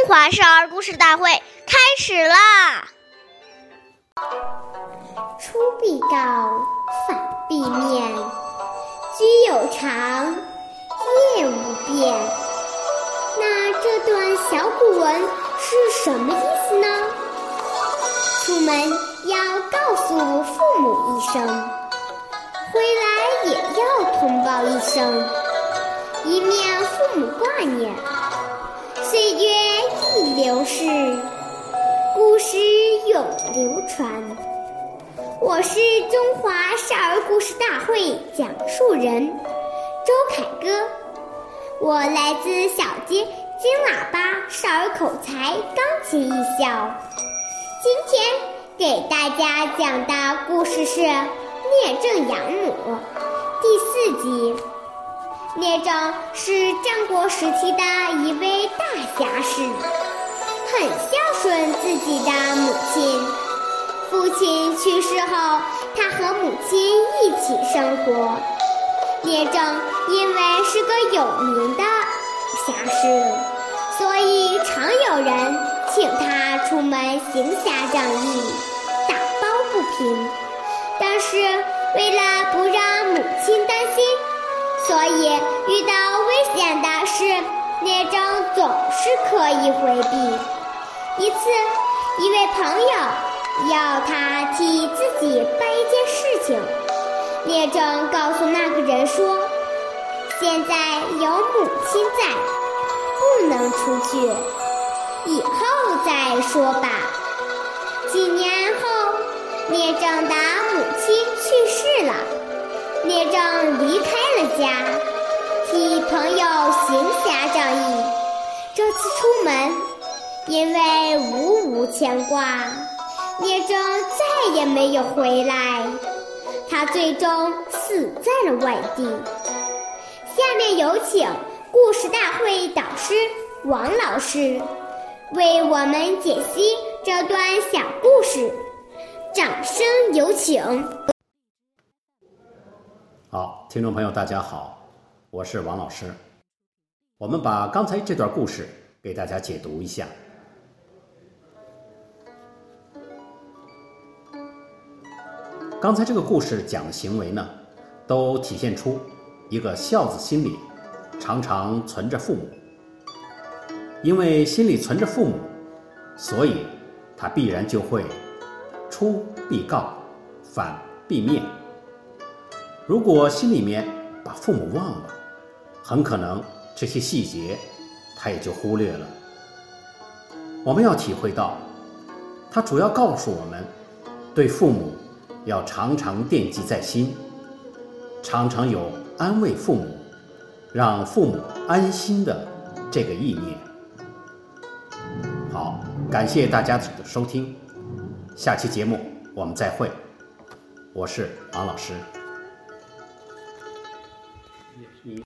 中华少儿故事大会开始啦！出必告，反必面，居有常，业无变。那这段小古文是什么意思呢？出门要告诉父母一声，回来也要通报一声，以免父母挂念。岁月流逝，故事永流传。我是中华少儿故事大会讲述人周凯歌，我来自小街金喇叭少儿口才钢琴艺校。今天给大家讲的故事是《聂政养母》第四集。聂政是战国时期的一位大侠士，很孝顺自己的母亲。父亲去世后，他和母亲一起生活。聂政因为是个有名的侠士，所以常有人请他出门行侠仗义、打抱不平。但是为了不让母亲担心，所以，遇到危险的事，聂政总是刻意回避。一次，一位朋友要他替自己办一件事情，聂政告诉那个人说：“现在有母亲在，不能出去，以后再说吧。”几年后，聂政的母亲去世了。聂政离开了家，替朋友行侠仗义。这次出门，因为无无牵挂，聂政再也没有回来。他最终死在了外地。下面有请故事大会导师王老师为我们解析这段小故事，掌声有请。好，听众朋友，大家好，我是王老师。我们把刚才这段故事给大家解读一下。刚才这个故事讲的行为呢，都体现出一个孝子心里常常存着父母。因为心里存着父母，所以他必然就会出必告，反必面。如果心里面把父母忘了，很可能这些细节他也就忽略了。我们要体会到，他主要告诉我们，对父母要常常惦记在心。常常有安慰父母让父母安心的这个意念。好感谢大家的收听。下期节目我们再会。我是王老师。你